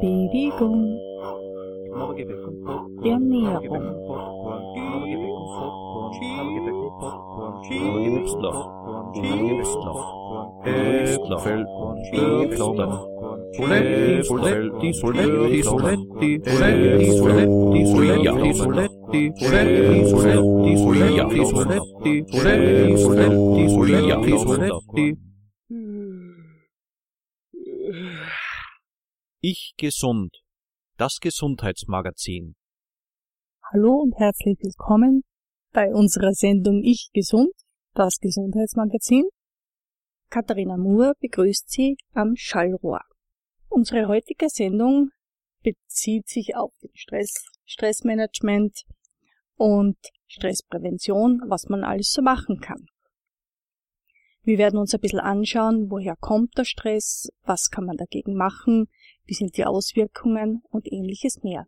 Bewegung, Ernährung, Äpfel und Stöpfler. Soletti, Soletti, Soletti, Soletti, Soletti, Soletti, Soletti, Soletti, Soletti, Soletti, Soletti, Soletti, Soletti, Soletti, Soletti, Soletti. Ich gesund. Das Gesundheitsmagazin. Hallo und herzlich willkommen bei unserer Sendung Ich Gesund, das Gesundheitsmagazin. Katharina Moore begrüßt Sie am Schallrohr. Unsere heutige Sendung bezieht sich auf den Stress, Stressmanagement und Stressprävention, was man alles so machen kann. Wir werden uns ein bisschen anschauen, woher kommt der Stress, was kann man dagegen machen, wie sind die Auswirkungen und ähnliches mehr.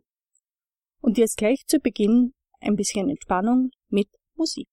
Und jetzt gleich zu Beginn ein bisschen Entspannung mit Musik.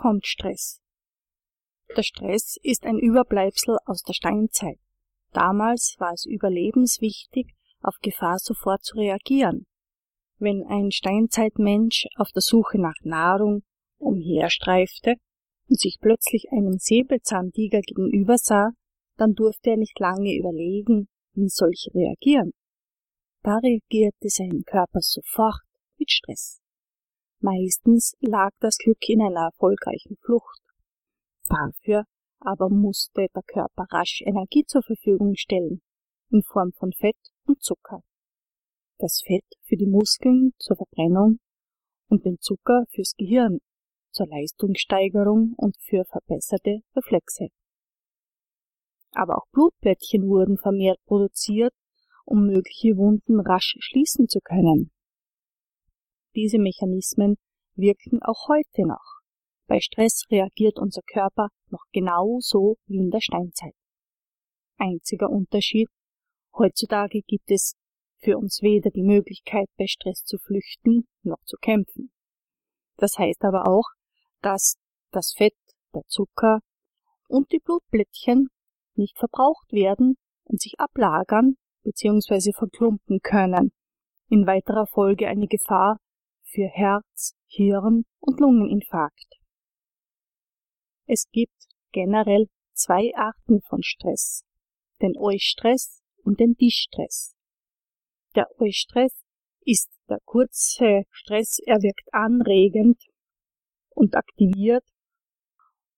Kommt Stress? Der Stress ist ein Überbleibsel aus der Steinzeit. Damals war es überlebenswichtig, auf Gefahr sofort zu reagieren. Wenn ein Steinzeitmensch auf der Suche nach Nahrung umherstreifte und sich plötzlich einem Säbelzahntiger gegenüber sah, dann durfte er nicht lange überlegen, wie solche reagieren. Da reagierte sein Körper sofort mit Stress. Meistens lag das Glück in einer erfolgreichen Flucht. Dafür aber musste der Körper rasch Energie zur Verfügung stellen, in Form von Fett und Zucker. Das Fett für die Muskeln zur Verbrennung und den Zucker fürs Gehirn zur Leistungssteigerung und für verbesserte Reflexe. Aber auch Blutplättchen wurden vermehrt produziert, um mögliche Wunden rasch schließen zu können. Diese Mechanismen wirken auch heute noch. Bei Stress reagiert unser Körper noch genauso wie in der Steinzeit. Einziger Unterschied, heutzutage gibt es für uns weder die Möglichkeit, bei Stress zu flüchten noch zu kämpfen. Das heißt aber auch, dass das Fett, der Zucker und die Blutblättchen nicht verbraucht werden und sich ablagern bzw. verklumpen können, in weiterer Folge eine Gefahr für Herz, Hirn und Lungeninfarkt. Es gibt generell zwei Arten von Stress, den Eustress und den Distress. Der Eustress ist der kurze Stress, er wirkt anregend und aktiviert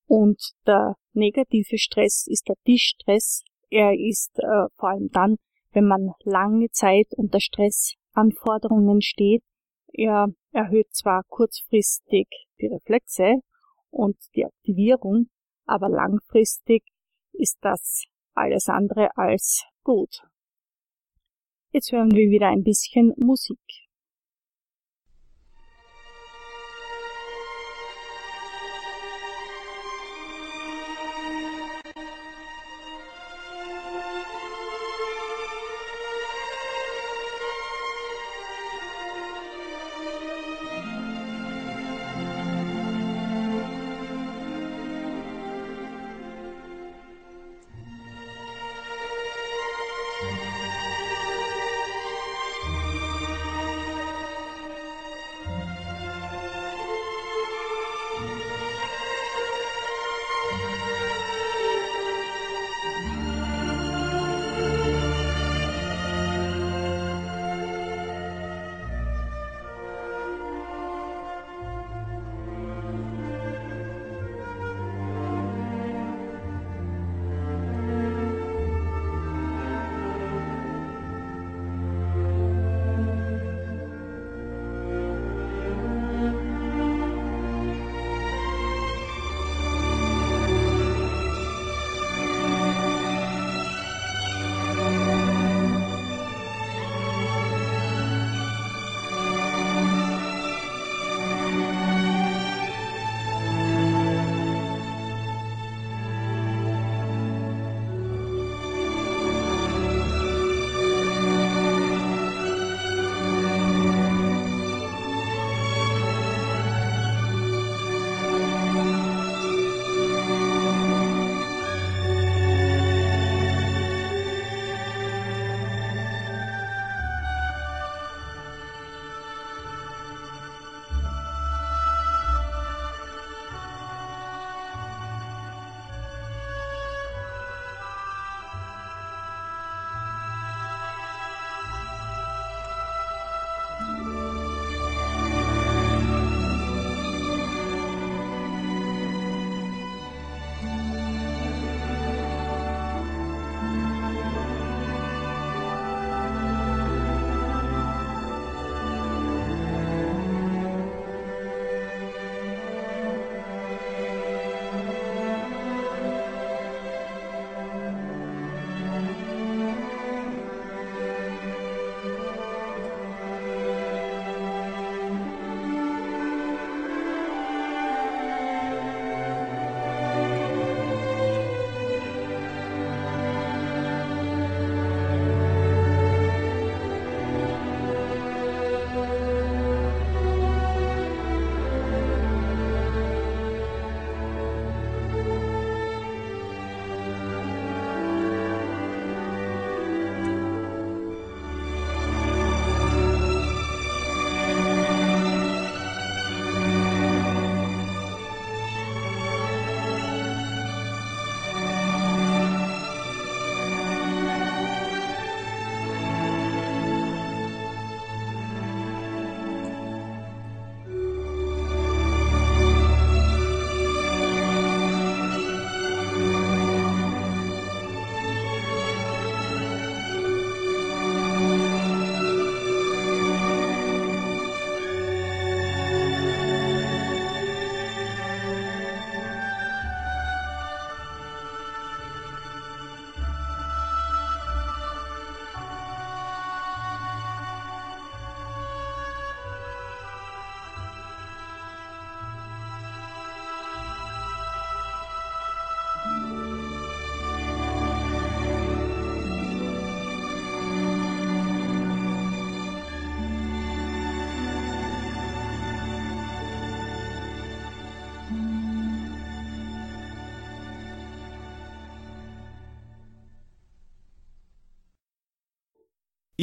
und der negative Stress ist der Distress. Er ist äh, vor allem dann, wenn man lange Zeit unter Stressanforderungen steht, er erhöht zwar kurzfristig die Reflexe und die Aktivierung, aber langfristig ist das alles andere als gut. Jetzt hören wir wieder ein bisschen Musik.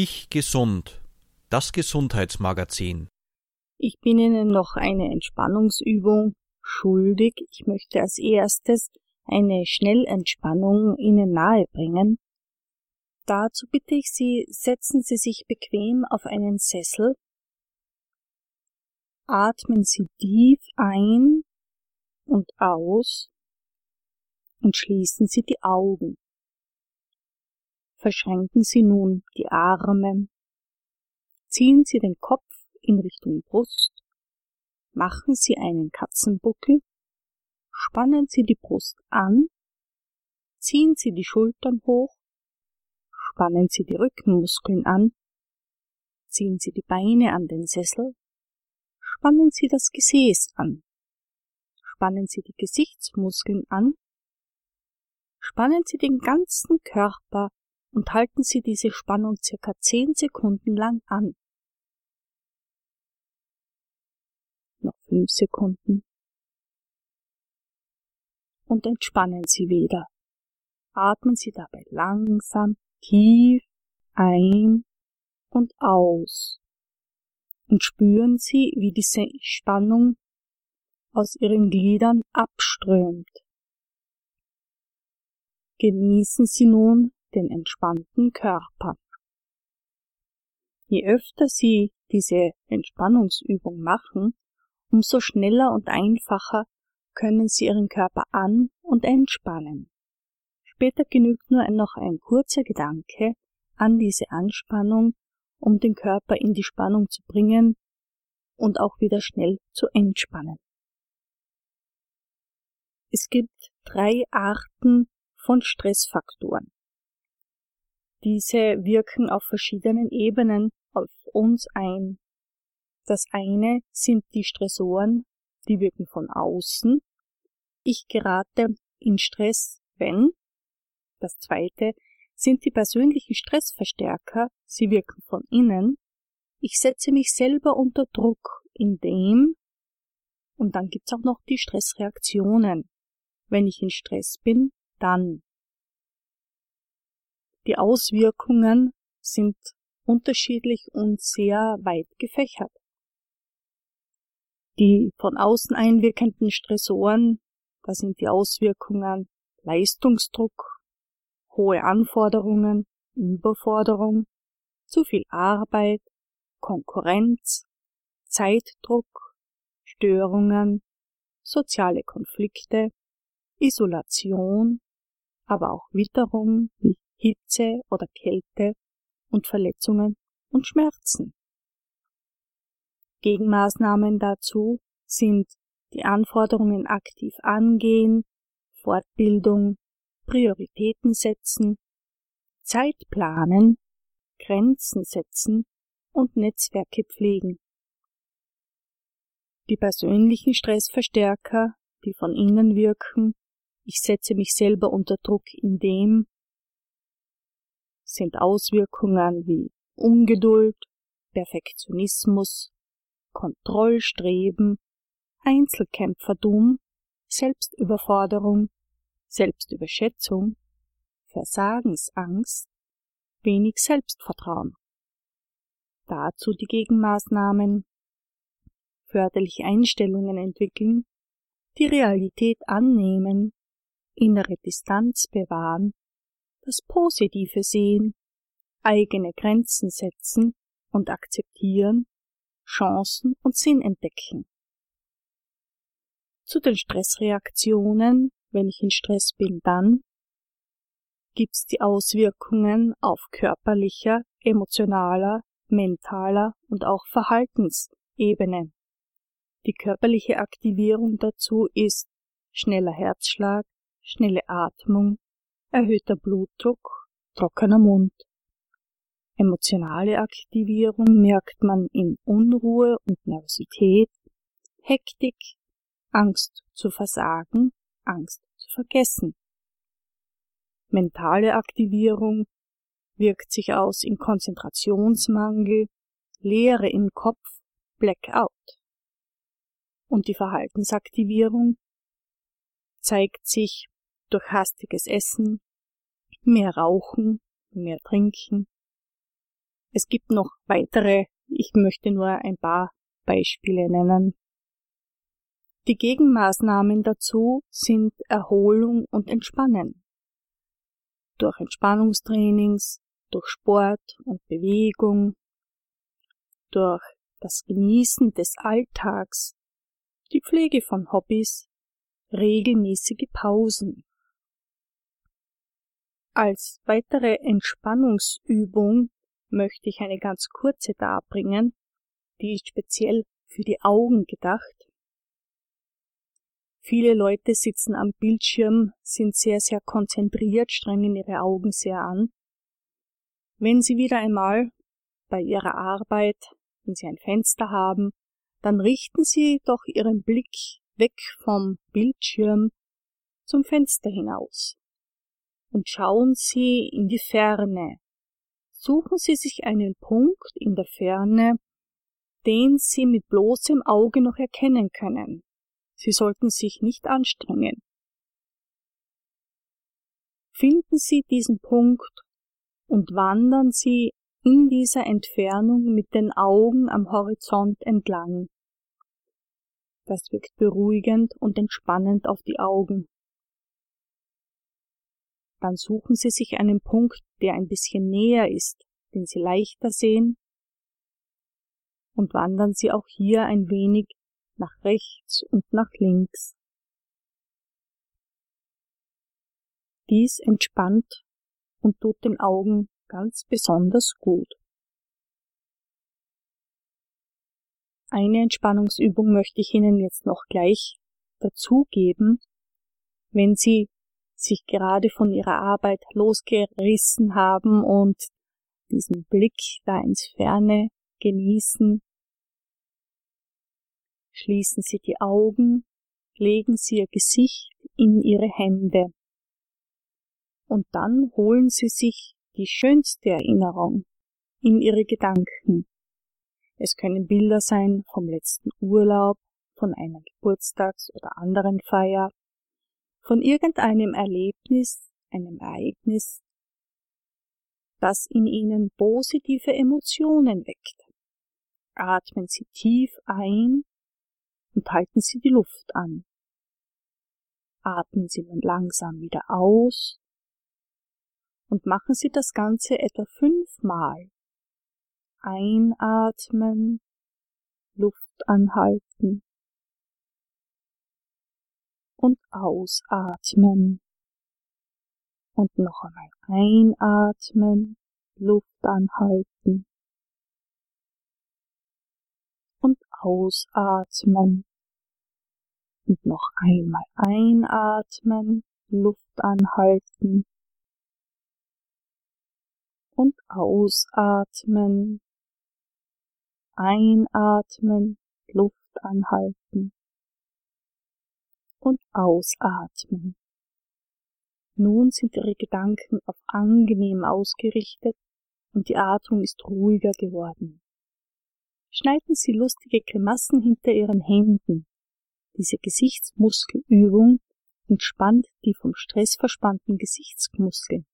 Ich gesund. Das Gesundheitsmagazin. Ich bin Ihnen noch eine Entspannungsübung schuldig. Ich möchte als erstes eine Schnellentspannung Ihnen nahebringen. Dazu bitte ich Sie, setzen Sie sich bequem auf einen Sessel, atmen Sie tief ein und aus und schließen Sie die Augen. Verschränken Sie nun die Arme, ziehen Sie den Kopf in Richtung Brust, machen Sie einen Katzenbuckel, spannen Sie die Brust an, ziehen Sie die Schultern hoch, spannen Sie die Rückenmuskeln an, ziehen Sie die Beine an den Sessel, spannen Sie das Gesäß an, spannen Sie die Gesichtsmuskeln an, spannen Sie den ganzen Körper und halten Sie diese Spannung circa 10 Sekunden lang an. Noch 5 Sekunden. Und entspannen Sie wieder. Atmen Sie dabei langsam tief ein und aus. Und spüren Sie, wie diese Spannung aus Ihren Gliedern abströmt. Genießen Sie nun den entspannten Körper. Je öfter Sie diese Entspannungsübung machen, umso schneller und einfacher können Sie Ihren Körper an und entspannen. Später genügt nur noch ein kurzer Gedanke an diese Anspannung, um den Körper in die Spannung zu bringen und auch wieder schnell zu entspannen. Es gibt drei Arten von Stressfaktoren. Diese wirken auf verschiedenen Ebenen auf uns ein. Das eine sind die Stressoren, die wirken von außen. Ich gerate in Stress, wenn. Das zweite sind die persönlichen Stressverstärker, sie wirken von innen. Ich setze mich selber unter Druck, indem und dann gibt's auch noch die Stressreaktionen. Wenn ich in Stress bin, dann die Auswirkungen sind unterschiedlich und sehr weit gefächert. Die von außen einwirkenden Stressoren, da sind die Auswirkungen Leistungsdruck, hohe Anforderungen, Überforderung, zu viel Arbeit, Konkurrenz, Zeitdruck, Störungen, soziale Konflikte, Isolation, aber auch Witterung wie Hitze oder Kälte und Verletzungen und Schmerzen. Gegenmaßnahmen dazu sind die Anforderungen aktiv angehen, Fortbildung, Prioritäten setzen, Zeit planen, Grenzen setzen und Netzwerke pflegen. Die persönlichen Stressverstärker, die von innen wirken, ich setze mich selber unter Druck, indem sind Auswirkungen wie Ungeduld, Perfektionismus, Kontrollstreben, Einzelkämpfertum, Selbstüberforderung, Selbstüberschätzung, Versagensangst, wenig Selbstvertrauen. Dazu die Gegenmaßnahmen förderliche Einstellungen entwickeln, die Realität annehmen, innere Distanz bewahren das Positive sehen, eigene Grenzen setzen und akzeptieren, Chancen und Sinn entdecken. Zu den Stressreaktionen, wenn ich in Stress bin, dann gibt's die Auswirkungen auf körperlicher, emotionaler, mentaler und auch Verhaltensebene. Die körperliche Aktivierung dazu ist schneller Herzschlag, schnelle Atmung, erhöhter Blutdruck, trockener Mund. Emotionale Aktivierung merkt man in Unruhe und Nervosität, Hektik, Angst zu versagen, Angst zu vergessen. Mentale Aktivierung wirkt sich aus in Konzentrationsmangel, Leere im Kopf, Blackout. Und die Verhaltensaktivierung zeigt sich durch hastiges Essen, mehr Rauchen, mehr Trinken, Es gibt noch weitere, ich möchte nur ein paar Beispiele nennen. Die Gegenmaßnahmen dazu sind Erholung und Entspannen. Durch Entspannungstrainings, durch Sport und Bewegung, durch das Genießen des Alltags, die Pflege von Hobbys, regelmäßige Pausen. Als weitere Entspannungsübung möchte ich eine ganz kurze darbringen, die ist speziell für die Augen gedacht. Viele Leute sitzen am Bildschirm, sind sehr, sehr konzentriert, strengen ihre Augen sehr an. Wenn Sie wieder einmal bei Ihrer Arbeit, wenn Sie ein Fenster haben, dann richten Sie doch Ihren Blick weg vom Bildschirm zum Fenster hinaus und schauen Sie in die Ferne. Suchen Sie sich einen Punkt in der Ferne, den Sie mit bloßem Auge noch erkennen können. Sie sollten sich nicht anstrengen. Finden Sie diesen Punkt und wandern Sie in dieser Entfernung mit den Augen am Horizont entlang. Das wirkt beruhigend und entspannend auf die Augen. Dann suchen Sie sich einen Punkt, der ein bisschen näher ist, den Sie leichter sehen, und wandern Sie auch hier ein wenig nach rechts und nach links. Dies entspannt und tut den Augen ganz besonders gut. Eine Entspannungsübung möchte ich Ihnen jetzt noch gleich dazugeben, wenn Sie sich gerade von Ihrer Arbeit losgerissen haben und diesen Blick da ins Ferne genießen, Schließen Sie die Augen, legen Sie Ihr Gesicht in Ihre Hände. Und dann holen Sie sich die schönste Erinnerung in Ihre Gedanken. Es können Bilder sein vom letzten Urlaub, von einer Geburtstags- oder anderen Feier, von irgendeinem Erlebnis, einem Ereignis, das in Ihnen positive Emotionen weckt. Atmen Sie tief ein und halten Sie die Luft an. Atmen Sie nun langsam wieder aus und machen Sie das Ganze etwa fünfmal. Einatmen, Luft anhalten und ausatmen. Und noch einmal einatmen, Luft anhalten und ausatmen. Und noch einmal einatmen, Luft anhalten und ausatmen. Einatmen, Luft anhalten und ausatmen. Nun sind Ihre Gedanken auf angenehm ausgerichtet und die Atmung ist ruhiger geworden schneiden Sie lustige Grimassen hinter Ihren Händen. Diese Gesichtsmuskelübung entspannt die vom Stress verspannten Gesichtsmuskeln.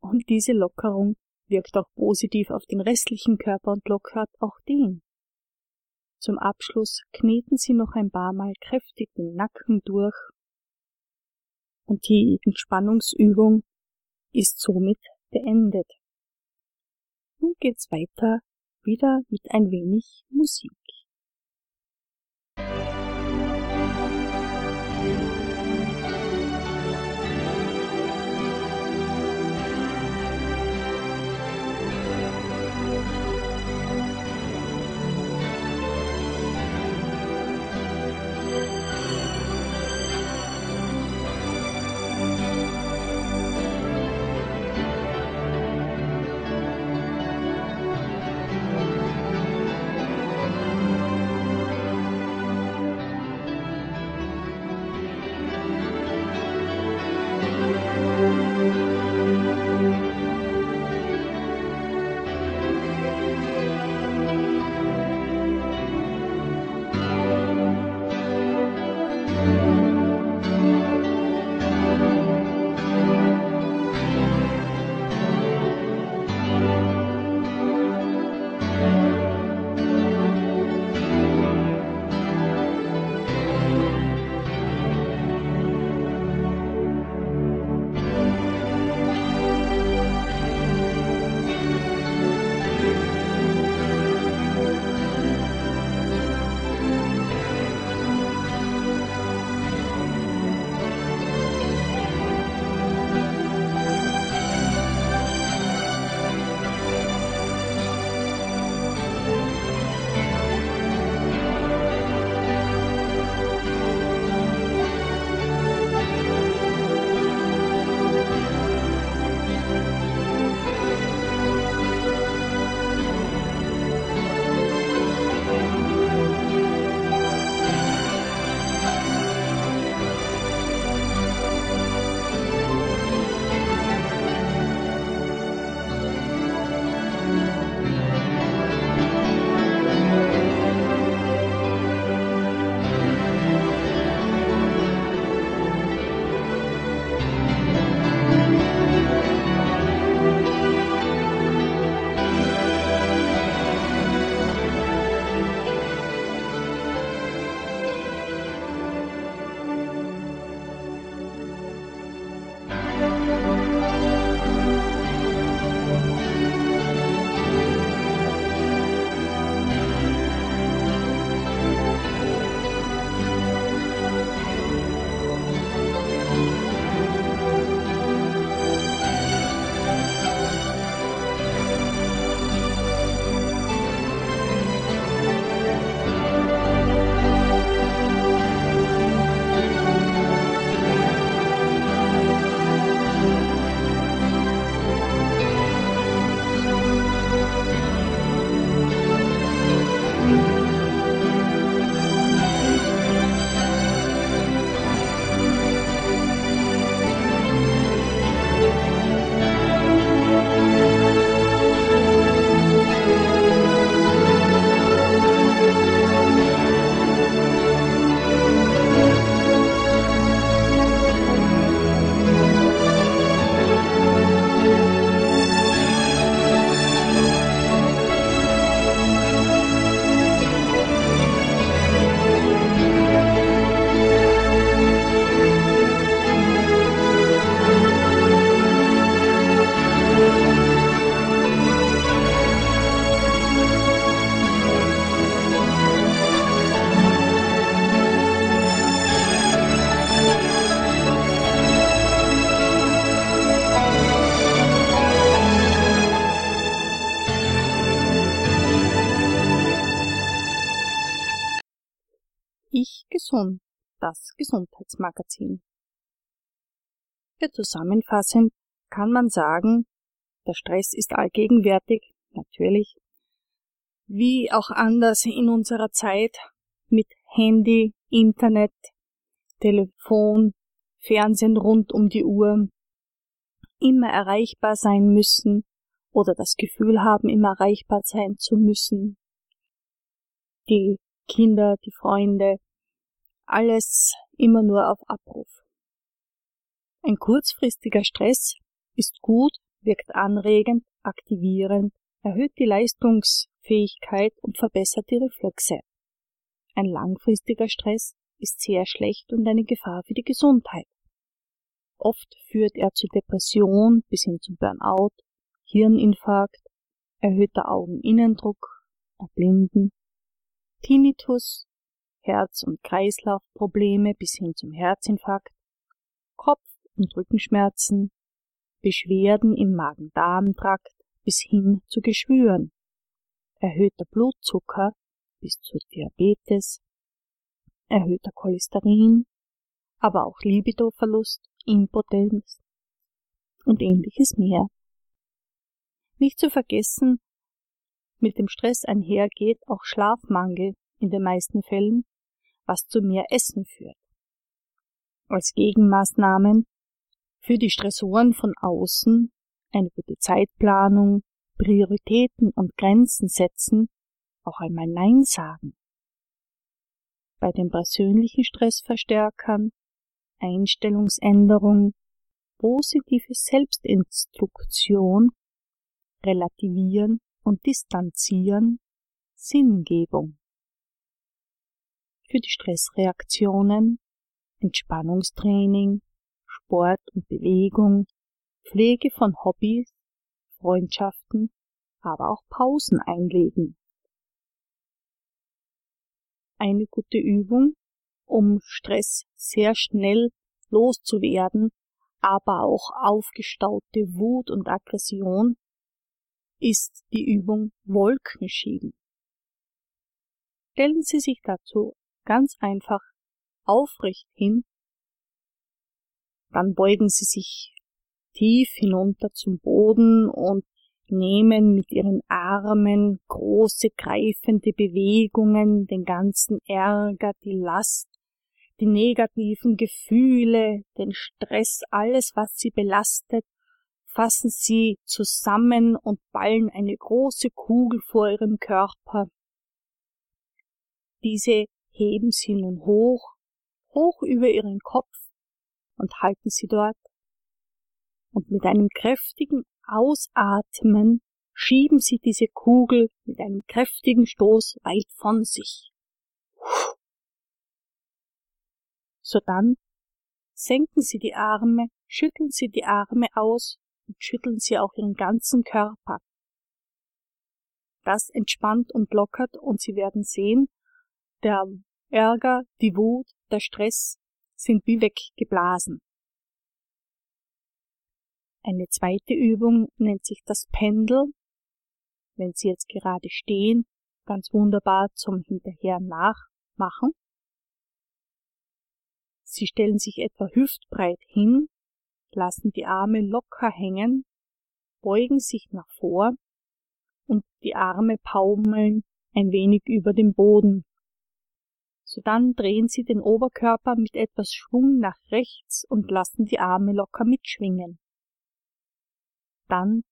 Und diese Lockerung wirkt auch positiv auf den restlichen Körper und lockert auch den. Zum Abschluss kneten Sie noch ein paar Mal kräftig den Nacken durch und die Entspannungsübung ist somit beendet. Nun geht's weiter wieder mit ein wenig Musik. Das Gesundheitsmagazin. Ja, zusammenfassend kann man sagen, der Stress ist allgegenwärtig, natürlich, wie auch anders in unserer Zeit mit Handy, Internet, Telefon, Fernsehen rund um die Uhr, immer erreichbar sein müssen oder das Gefühl haben, immer erreichbar sein zu müssen. Die Kinder, die Freunde, alles immer nur auf Abruf. Ein kurzfristiger Stress ist gut, wirkt anregend, aktivierend, erhöht die Leistungsfähigkeit und verbessert die Reflexe. Ein langfristiger Stress ist sehr schlecht und eine Gefahr für die Gesundheit. Oft führt er zu Depression bis hin zum Burnout, Hirninfarkt, erhöhter Augeninnendruck, Erblinden, Tinnitus, Herz- und Kreislaufprobleme bis hin zum Herzinfarkt, Kopf- und Rückenschmerzen, Beschwerden im Magen-Darm-Trakt bis hin zu Geschwüren, erhöhter Blutzucker bis zu Diabetes, erhöhter Cholesterin, aber auch Libidoverlust, Impotenz und ähnliches mehr. Nicht zu vergessen, mit dem Stress einhergeht auch Schlafmangel in den meisten Fällen, was zu mehr Essen führt. Als Gegenmaßnahmen für die Stressoren von außen eine gute Zeitplanung, Prioritäten und Grenzen setzen, auch einmal Nein sagen. Bei den persönlichen Stressverstärkern Einstellungsänderung, positive Selbstinstruktion, Relativieren und Distanzieren, Sinngebung. Für die Stressreaktionen Entspannungstraining, Sport und Bewegung, Pflege von Hobbys, Freundschaften, aber auch Pausen einlegen. Eine gute Übung um Stress sehr schnell loszuwerden, aber auch aufgestaute Wut und Aggression, ist die Übung Wolkenschieben. Stellen Sie sich dazu ganz einfach aufrecht hin, dann beugen Sie sich tief hinunter zum Boden und nehmen mit ihren Armen große greifende Bewegungen, den ganzen Ärger, die Last die negativen Gefühle, den Stress, alles, was sie belastet, fassen sie zusammen und ballen eine große Kugel vor ihrem Körper. Diese heben sie nun hoch, hoch über ihren Kopf und halten sie dort. Und mit einem kräftigen Ausatmen schieben sie diese Kugel mit einem kräftigen Stoß weit von sich. Sodann senken Sie die Arme, schütteln Sie die Arme aus und schütteln Sie auch Ihren ganzen Körper. Das entspannt und lockert und Sie werden sehen, der Ärger, die Wut, der Stress sind wie weggeblasen. Eine zweite Übung nennt sich das Pendel. Wenn Sie jetzt gerade stehen, ganz wunderbar zum Hinterher nachmachen. Sie stellen sich etwa hüftbreit hin, lassen die Arme locker hängen, beugen sich nach vor und die Arme paumeln ein wenig über dem Boden. Sodann drehen Sie den Oberkörper mit etwas Schwung nach rechts und lassen die Arme locker mitschwingen. Dann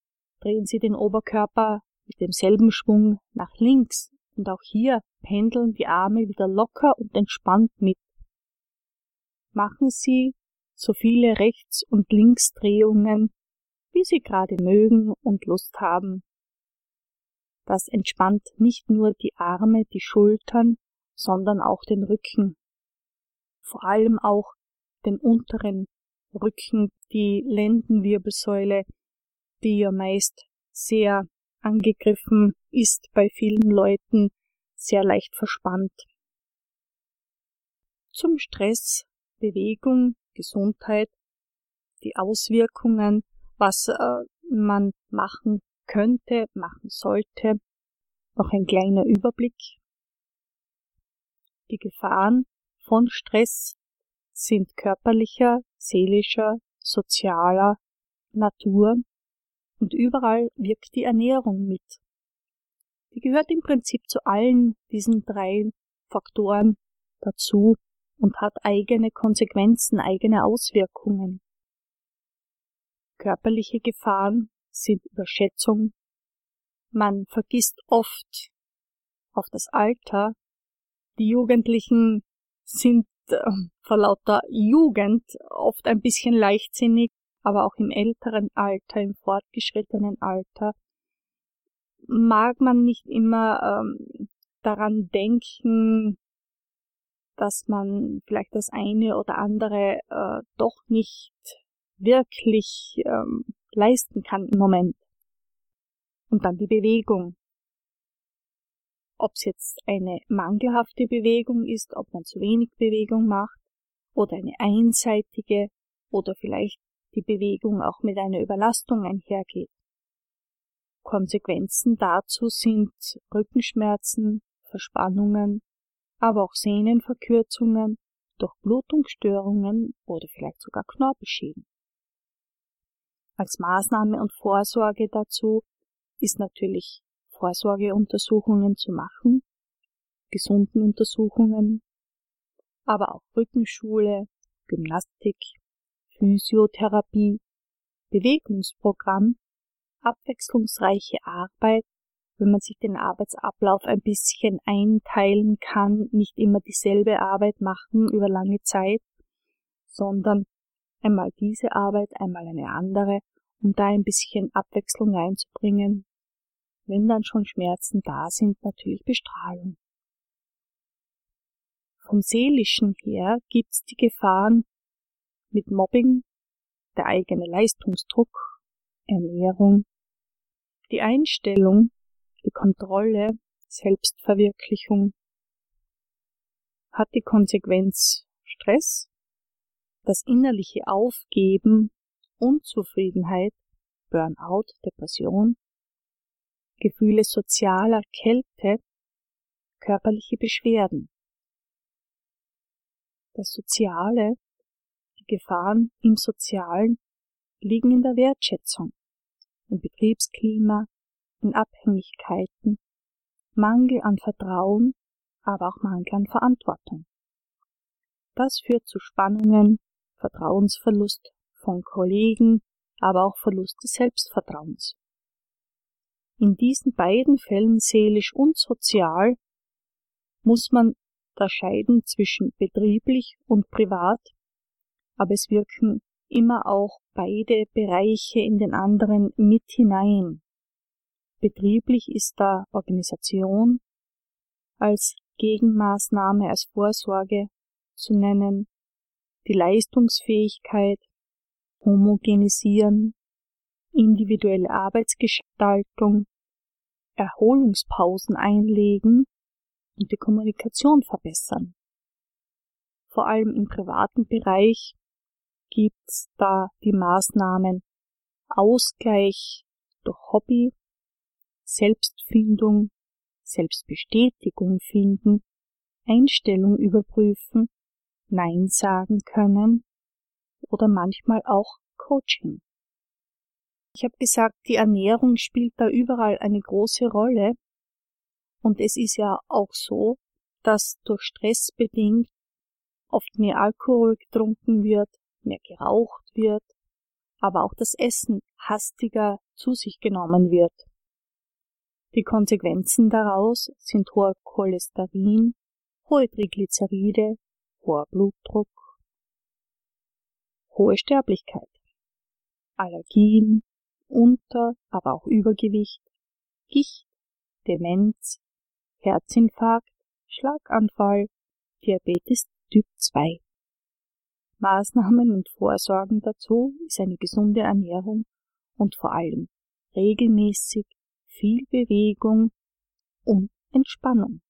drehen Sie den Oberkörper mit demselben Schwung nach links und auch hier pendeln die Arme wieder locker und entspannt mit. Machen Sie so viele Rechts- und Linksdrehungen, wie Sie gerade mögen und Lust haben. Das entspannt nicht nur die Arme, die Schultern, sondern auch den Rücken. Vor allem auch den unteren Rücken, die Lendenwirbelsäule, die ja meist sehr angegriffen ist bei vielen Leuten, sehr leicht verspannt. Zum Stress Bewegung, Gesundheit, die Auswirkungen, was äh, man machen könnte, machen sollte. Noch ein kleiner Überblick. Die Gefahren von Stress sind körperlicher, seelischer, sozialer Natur und überall wirkt die Ernährung mit. Die gehört im Prinzip zu allen diesen drei Faktoren dazu und hat eigene Konsequenzen, eigene Auswirkungen. Körperliche Gefahren sind Überschätzung. Man vergisst oft auf das Alter. Die Jugendlichen sind äh, vor lauter Jugend oft ein bisschen leichtsinnig, aber auch im älteren Alter, im fortgeschrittenen Alter, mag man nicht immer ähm, daran denken, dass man vielleicht das eine oder andere äh, doch nicht wirklich ähm, leisten kann im Moment. Und dann die Bewegung. Ob es jetzt eine mangelhafte Bewegung ist, ob man zu wenig Bewegung macht oder eine einseitige oder vielleicht die Bewegung auch mit einer Überlastung einhergeht. Konsequenzen dazu sind Rückenschmerzen, Verspannungen, aber auch Sehnenverkürzungen, Durchblutungsstörungen oder vielleicht sogar Knorpelschäden. Als Maßnahme und Vorsorge dazu ist natürlich Vorsorgeuntersuchungen zu machen, gesunden Untersuchungen, aber auch Rückenschule, Gymnastik, Physiotherapie, Bewegungsprogramm, abwechslungsreiche Arbeit wenn man sich den Arbeitsablauf ein bisschen einteilen kann, nicht immer dieselbe Arbeit machen über lange Zeit, sondern einmal diese Arbeit, einmal eine andere, um da ein bisschen Abwechslung reinzubringen. Wenn dann schon Schmerzen da sind, natürlich Bestrahlung. Vom seelischen her gibt's die Gefahren mit Mobbing, der eigene Leistungsdruck, Ernährung, die Einstellung, die Kontrolle, Selbstverwirklichung hat die Konsequenz Stress, das innerliche Aufgeben, Unzufriedenheit, Burnout, Depression, Gefühle sozialer Kälte, körperliche Beschwerden. Das Soziale, die Gefahren im Sozialen liegen in der Wertschätzung, im Betriebsklima, in Abhängigkeiten, Mangel an Vertrauen, aber auch Mangel an Verantwortung. Das führt zu Spannungen, Vertrauensverlust von Kollegen, aber auch Verlust des Selbstvertrauens. In diesen beiden Fällen seelisch und sozial muss man unterscheiden zwischen betrieblich und privat, aber es wirken immer auch beide Bereiche in den anderen mit hinein. Betrieblich ist da Organisation als Gegenmaßnahme, als Vorsorge zu nennen, die Leistungsfähigkeit, homogenisieren, individuelle Arbeitsgestaltung, Erholungspausen einlegen und die Kommunikation verbessern. Vor allem im privaten Bereich gibt's da die Maßnahmen Ausgleich durch Hobby, Selbstfindung, Selbstbestätigung finden, Einstellung überprüfen, Nein sagen können oder manchmal auch Coaching. Ich habe gesagt, die Ernährung spielt da überall eine große Rolle und es ist ja auch so, dass durch Stress bedingt oft mehr Alkohol getrunken wird, mehr geraucht wird, aber auch das Essen hastiger zu sich genommen wird. Die Konsequenzen daraus sind hoher Cholesterin, hohe Triglyceride, hoher Blutdruck, hohe Sterblichkeit, Allergien, Unter-, aber auch Übergewicht, Gicht, Demenz, Herzinfarkt, Schlaganfall, Diabetes Typ 2. Maßnahmen und Vorsorgen dazu ist eine gesunde Ernährung und vor allem regelmäßig viel Bewegung und Entspannung.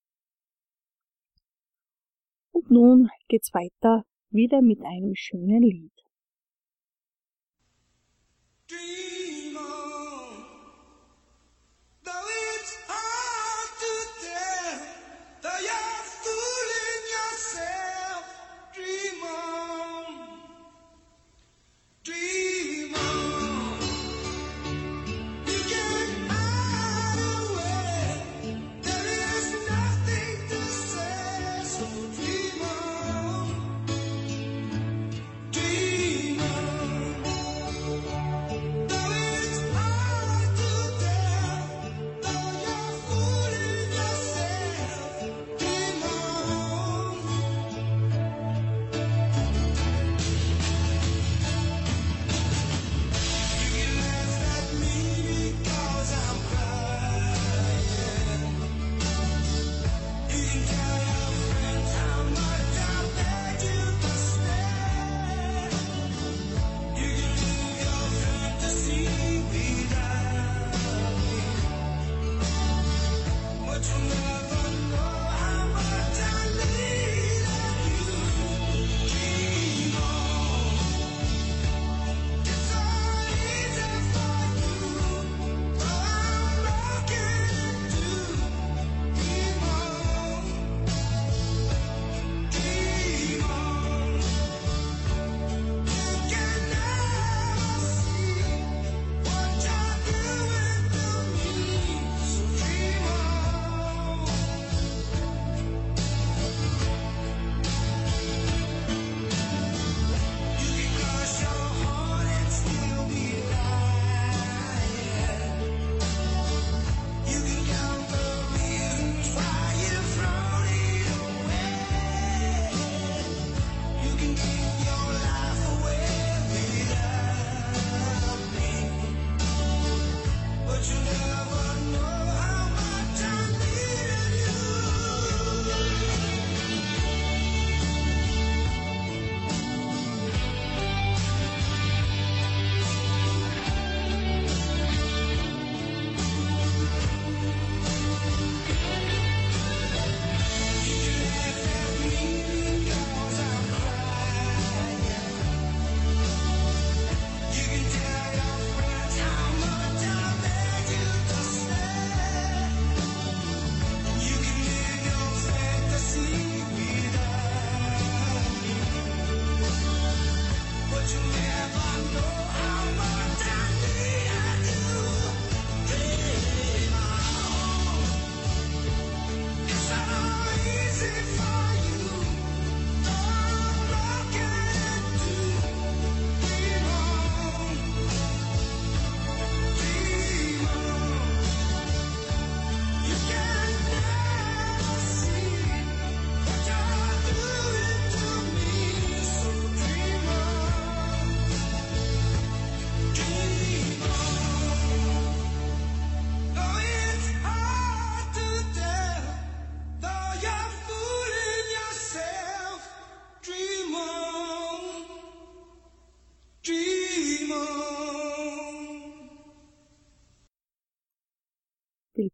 Und nun geht's weiter wieder mit einem schönen Lied.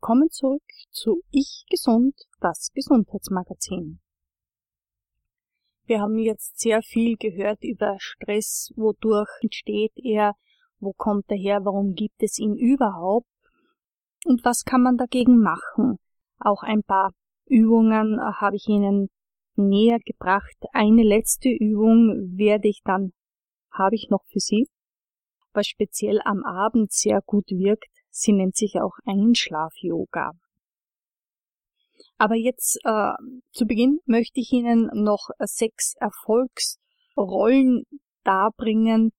Willkommen zurück zu Ich Gesund, das Gesundheitsmagazin. Wir haben jetzt sehr viel gehört über Stress, wodurch entsteht er, wo kommt er her, warum gibt es ihn überhaupt und was kann man dagegen machen. Auch ein paar Übungen habe ich Ihnen näher gebracht. Eine letzte Übung werde ich dann, habe ich noch für Sie, was speziell am Abend sehr gut wirkt. Sie nennt sich auch Einschlaf-Yoga. Aber jetzt äh, zu Beginn möchte ich Ihnen noch sechs Erfolgsrollen darbringen,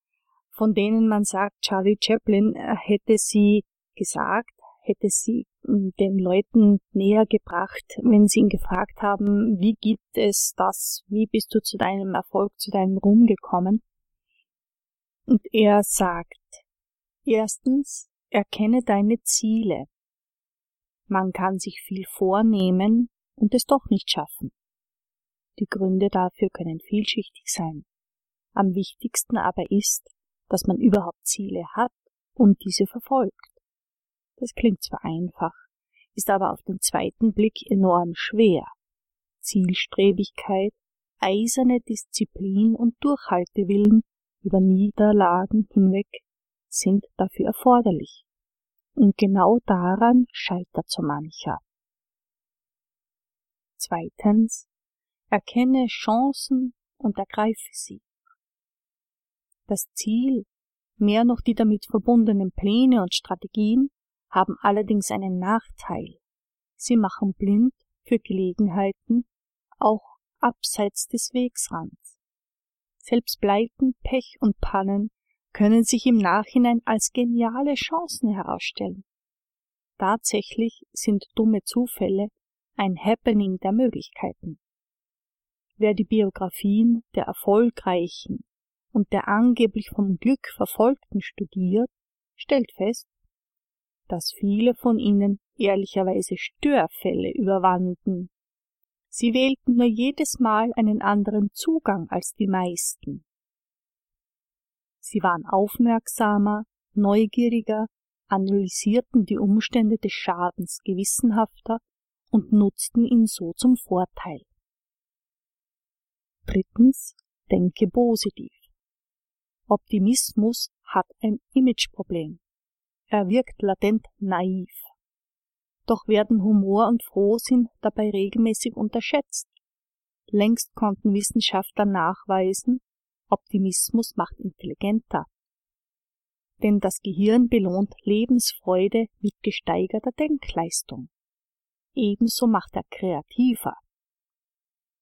von denen man sagt, Charlie Chaplin äh, hätte sie gesagt, hätte sie hm, den Leuten näher gebracht, wenn sie ihn gefragt haben, wie gibt es das, wie bist du zu deinem Erfolg, zu deinem Ruhm gekommen? Und er sagt, erstens, erkenne deine Ziele. Man kann sich viel vornehmen und es doch nicht schaffen. Die Gründe dafür können vielschichtig sein. Am wichtigsten aber ist, dass man überhaupt Ziele hat und diese verfolgt. Das klingt zwar einfach, ist aber auf den zweiten Blick enorm schwer. Zielstrebigkeit, eiserne Disziplin und Durchhaltewillen über Niederlagen hinweg sind dafür erforderlich. Und genau daran scheitert so mancher. Zweitens, erkenne Chancen und ergreife sie. Das Ziel, mehr noch die damit verbundenen Pläne und Strategien haben allerdings einen Nachteil. Sie machen blind für Gelegenheiten, auch abseits des Wegsrands. Selbst Pleiten, Pech und Pannen können sich im Nachhinein als geniale Chancen herausstellen. Tatsächlich sind dumme Zufälle ein Happening der Möglichkeiten. Wer die Biografien der Erfolgreichen und der angeblich vom Glück Verfolgten studiert, stellt fest, dass viele von ihnen ehrlicherweise Störfälle überwanden. Sie wählten nur jedes Mal einen anderen Zugang als die meisten. Sie waren aufmerksamer, neugieriger, analysierten die Umstände des Schadens gewissenhafter und nutzten ihn so zum Vorteil. Drittens, denke positiv. Optimismus hat ein Imageproblem. Er wirkt latent naiv. Doch werden Humor und Frohsinn dabei regelmäßig unterschätzt. Längst konnten Wissenschaftler nachweisen, Optimismus macht intelligenter. Denn das Gehirn belohnt Lebensfreude mit gesteigerter Denkleistung. Ebenso macht er kreativer.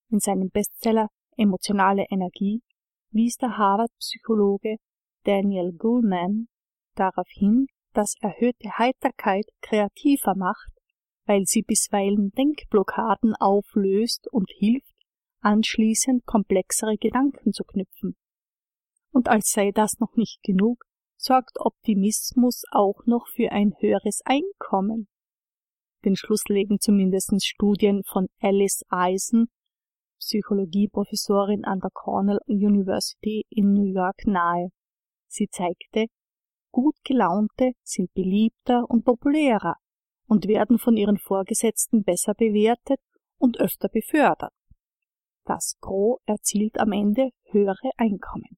In seinem Bestseller Emotionale Energie wies der Harvard-Psychologe Daniel Goleman darauf hin, dass erhöhte Heiterkeit kreativer macht, weil sie bisweilen Denkblockaden auflöst und hilft, anschließend komplexere Gedanken zu knüpfen. Und als sei das noch nicht genug, sorgt Optimismus auch noch für ein höheres Einkommen. Den Schluss legen zumindest Studien von Alice Eisen, Psychologieprofessorin an der Cornell University in New York nahe. Sie zeigte, Gut gelaunte sind beliebter und populärer und werden von ihren Vorgesetzten besser bewertet und öfter befördert. Das Gros erzielt am Ende höhere Einkommen.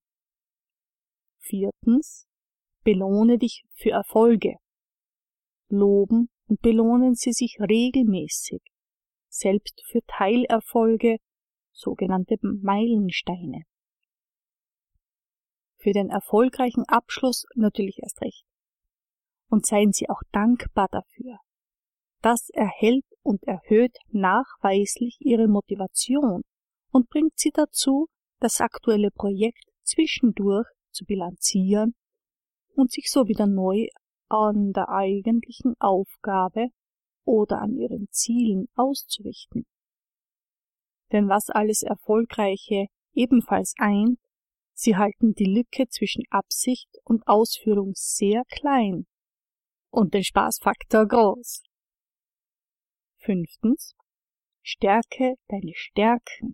Viertens. Belohne dich für Erfolge. Loben und belohnen Sie sich regelmäßig, selbst für Teilerfolge, sogenannte Meilensteine für den erfolgreichen Abschluss natürlich erst recht. Und seien Sie auch dankbar dafür. Das erhält und erhöht nachweislich Ihre Motivation und bringt Sie dazu, das aktuelle Projekt zwischendurch zu bilanzieren und sich so wieder neu an der eigentlichen Aufgabe oder an ihren Zielen auszurichten. Denn was alles Erfolgreiche ebenfalls eint, Sie halten die Lücke zwischen Absicht und Ausführung sehr klein und den Spaßfaktor groß. Fünftens. Stärke deine Stärken.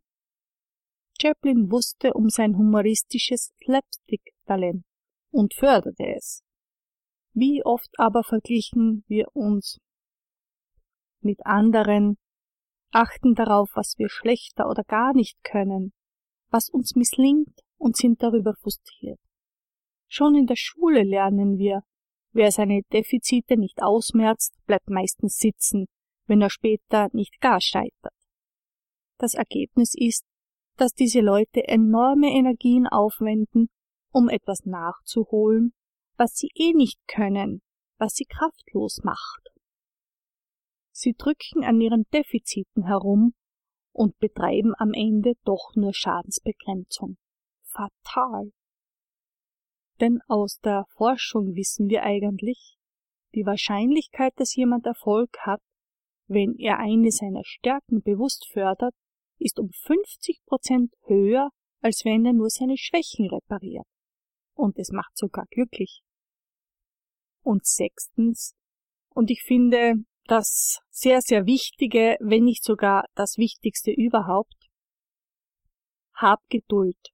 Chaplin wusste um sein humoristisches Slapstick-Talent und förderte es. Wie oft aber verglichen wir uns mit anderen, achten darauf, was wir schlechter oder gar nicht können, was uns misslingt und sind darüber frustriert. Schon in der Schule lernen wir, wer seine Defizite nicht ausmerzt, bleibt meistens sitzen, wenn er später nicht gar scheitert. Das Ergebnis ist, dass diese Leute enorme Energien aufwenden, um etwas nachzuholen, was sie eh nicht können, was sie kraftlos macht. Sie drücken an ihren Defiziten herum und betreiben am Ende doch nur Schadensbegrenzung. Fatal. Denn aus der Forschung wissen wir eigentlich, die Wahrscheinlichkeit, dass jemand Erfolg hat, wenn er eine seiner Stärken bewusst fördert, ist um 50 Prozent höher, als wenn er nur seine Schwächen repariert. Und es macht sogar glücklich. Und sechstens, und ich finde das sehr, sehr Wichtige, wenn nicht sogar das Wichtigste überhaupt, hab Geduld.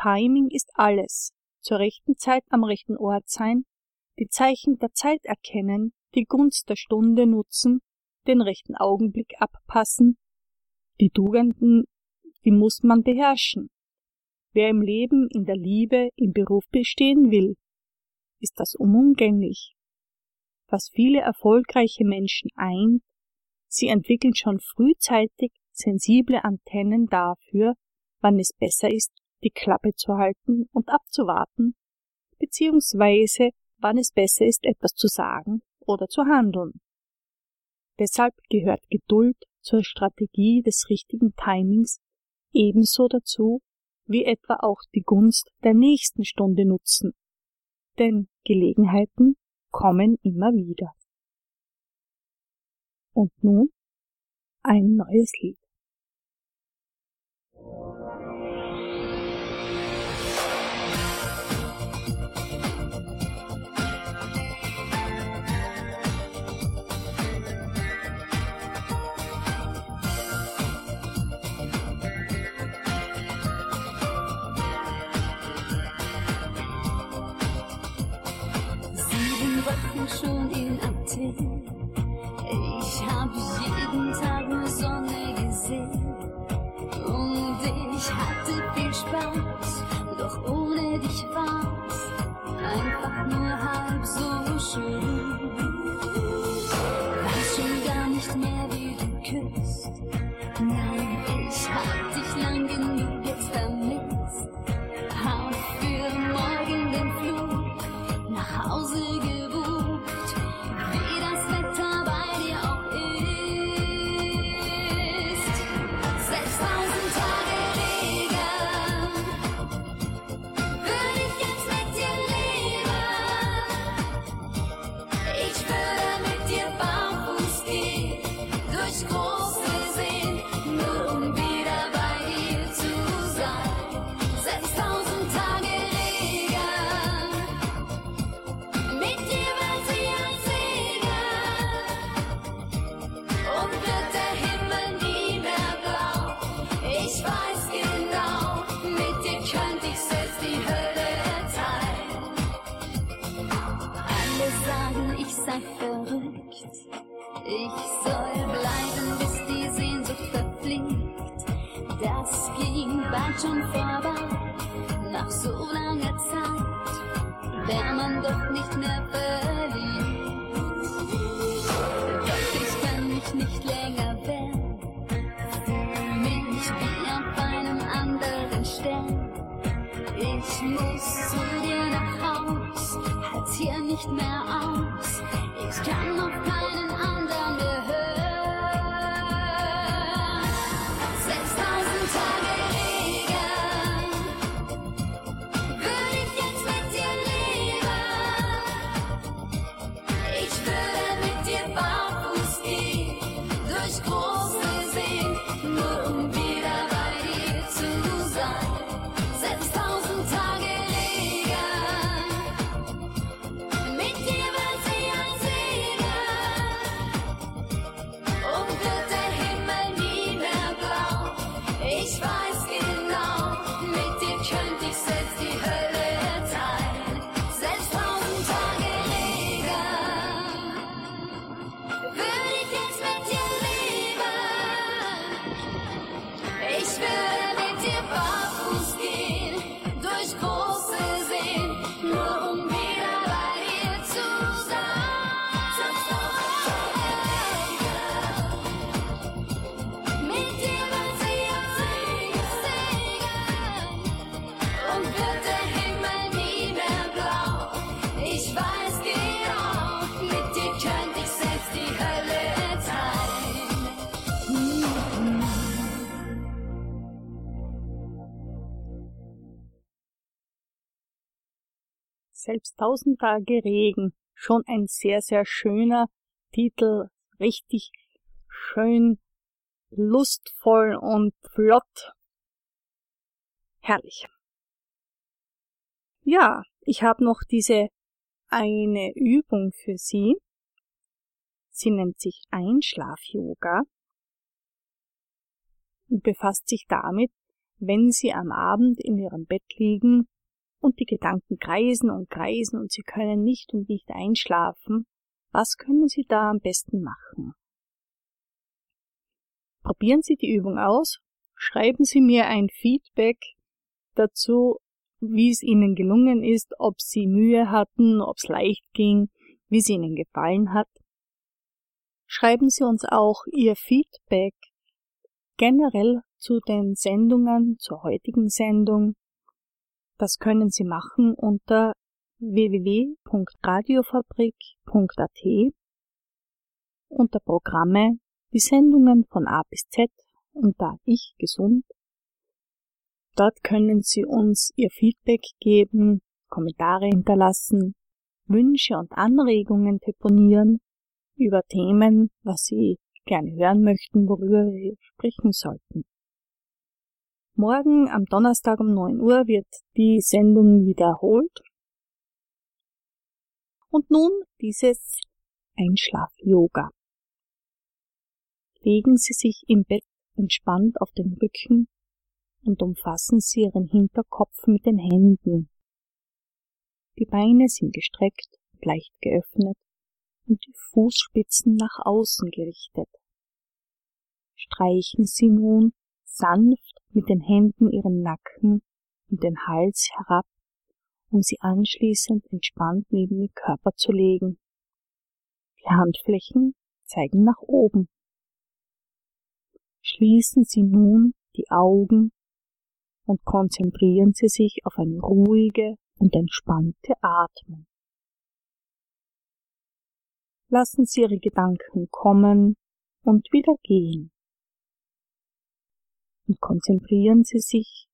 Timing ist alles. Zur rechten Zeit am rechten Ort sein, die Zeichen der Zeit erkennen, die Gunst der Stunde nutzen, den rechten Augenblick abpassen die Tugenden, die muss man beherrschen. Wer im Leben, in der Liebe, im Beruf bestehen will, ist das unumgänglich. Was viele erfolgreiche Menschen eint, sie entwickeln schon frühzeitig sensible Antennen dafür, wann es besser ist, die Klappe zu halten und abzuwarten, beziehungsweise wann es besser ist, etwas zu sagen oder zu handeln. Deshalb gehört Geduld zur Strategie des richtigen Timings ebenso dazu, wie etwa auch die Gunst der nächsten Stunde nutzen. Denn Gelegenheiten kommen immer wieder. Und nun ein neues Lied. Wochen schon in Athen. Hier nicht mehr aus. Ich kann auf keinen tausend Tage Regen. Schon ein sehr, sehr schöner Titel, richtig schön, lustvoll und flott. Herrlich. Ja, ich habe noch diese eine Übung für Sie. Sie nennt sich Einschlaf-Yoga und befasst sich damit, wenn Sie am Abend in Ihrem Bett liegen und die Gedanken kreisen und kreisen und Sie können nicht und nicht einschlafen, was können Sie da am besten machen? Probieren Sie die Übung aus, schreiben Sie mir ein Feedback dazu, wie es Ihnen gelungen ist, ob Sie Mühe hatten, ob es leicht ging, wie es Ihnen gefallen hat. Schreiben Sie uns auch Ihr Feedback generell zu den Sendungen, zur heutigen Sendung. Das können Sie machen unter www.radiofabrik.at unter Programme die Sendungen von A bis Z und da ich gesund. Dort können Sie uns Ihr Feedback geben, Kommentare hinterlassen, Wünsche und Anregungen deponieren über Themen, was Sie gerne hören möchten, worüber wir sprechen sollten. Morgen am Donnerstag um 9 Uhr wird die Sendung wiederholt. Und nun dieses Einschlaf-Yoga. Legen Sie sich im Bett entspannt auf den Rücken und umfassen Sie Ihren Hinterkopf mit den Händen. Die Beine sind gestreckt und leicht geöffnet und die Fußspitzen nach außen gerichtet. Streichen Sie nun sanft mit den Händen Ihren Nacken und den Hals herab, um sie anschließend entspannt neben den Körper zu legen. Die Handflächen zeigen nach oben. Schließen Sie nun die Augen und konzentrieren Sie sich auf eine ruhige und entspannte Atmung. Lassen Sie Ihre Gedanken kommen und wieder gehen. Und konzentrieren Sie sich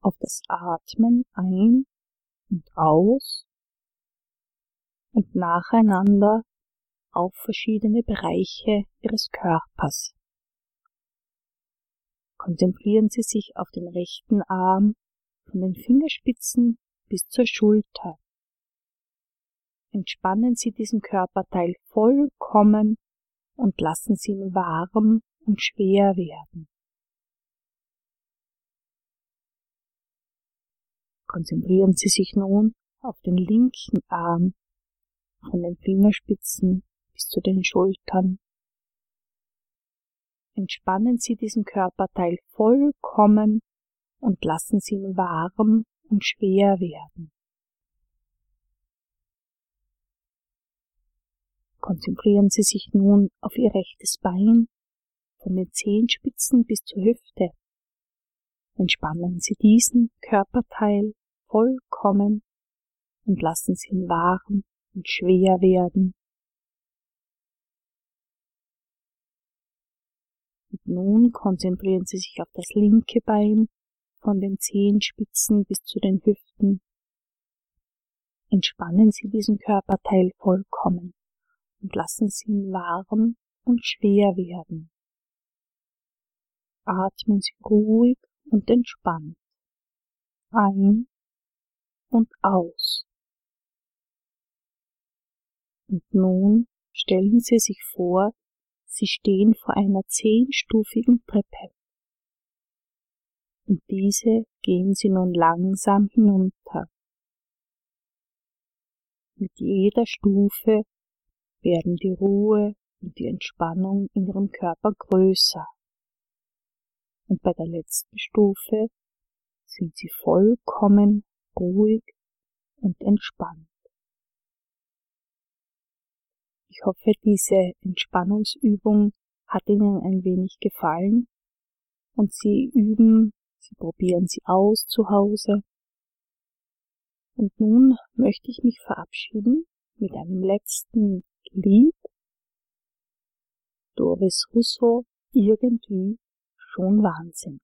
auf das Atmen ein und aus und nacheinander auf verschiedene Bereiche Ihres Körpers. Konzentrieren Sie sich auf den rechten Arm von den Fingerspitzen bis zur Schulter. Entspannen Sie diesen Körperteil vollkommen und lassen Sie ihn warm und schwer werden. Konzentrieren Sie sich nun auf den linken Arm von den Fingerspitzen bis zu den Schultern entspannen Sie diesen Körperteil vollkommen und lassen Sie ihn warm und schwer werden. Konzentrieren Sie sich nun auf Ihr rechtes Bein von den Zehenspitzen bis zur Hüfte. Entspannen Sie diesen Körperteil vollkommen und lassen Sie ihn warm und schwer werden. Und nun konzentrieren Sie sich auf das linke Bein von den Zehenspitzen bis zu den Hüften. Entspannen Sie diesen Körperteil vollkommen und lassen Sie ihn warm und schwer werden. Atmen Sie ruhig und entspannt ein und aus. Und nun stellen Sie sich vor, Sie stehen vor einer zehnstufigen Treppe. Und diese gehen Sie nun langsam hinunter. Mit jeder Stufe werden die Ruhe und die Entspannung in Ihrem Körper größer. Und bei der letzten Stufe sind Sie vollkommen ruhig und entspannt. Ich hoffe, diese Entspannungsübung hat Ihnen ein wenig gefallen und Sie üben, Sie probieren sie aus zu Hause. Und nun möchte ich mich verabschieden mit einem letzten Lied. Doris Russo, irgendwie schon Wahnsinn.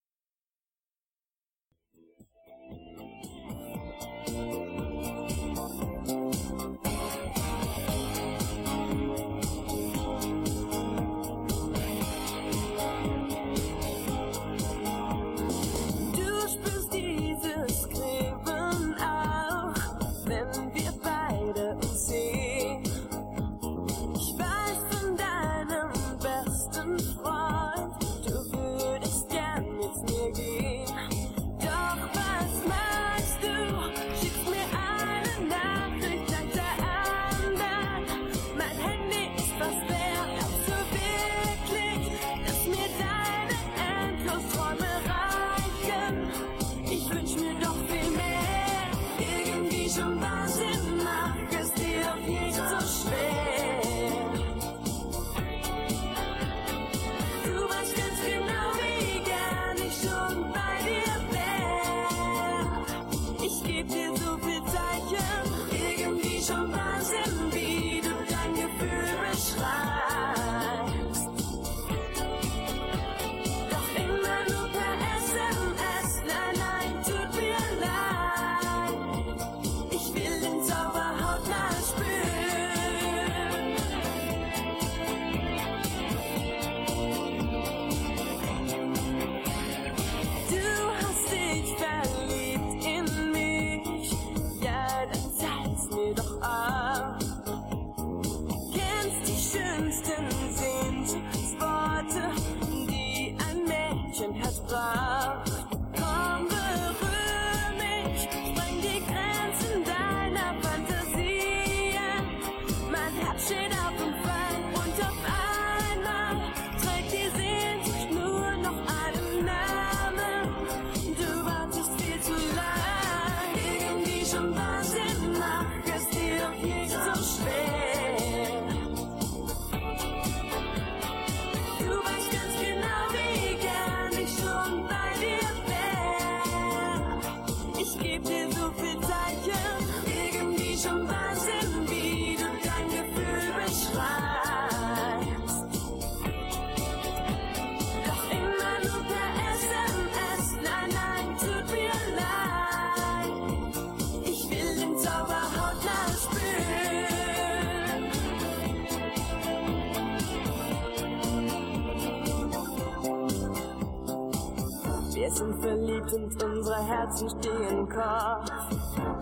Wir sind verliebt und unsere Herzen stehen Kopf.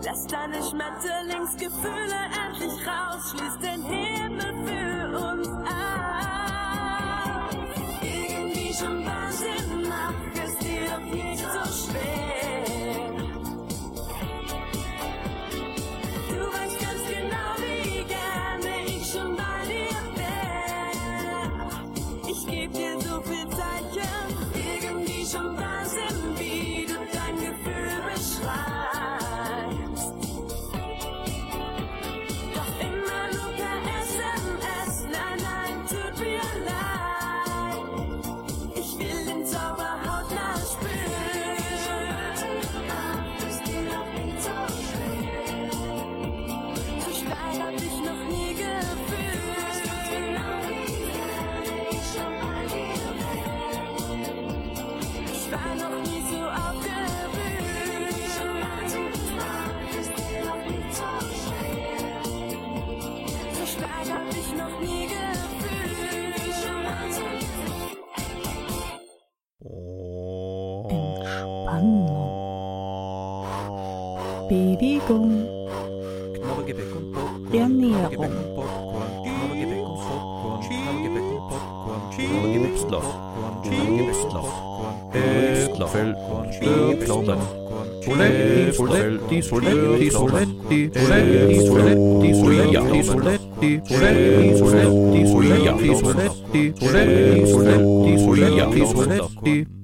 Lass deine Schmetterlingsgefühle endlich raus, schließ den Himmel für biplaner. Soletti, soletti, soletti, soletti,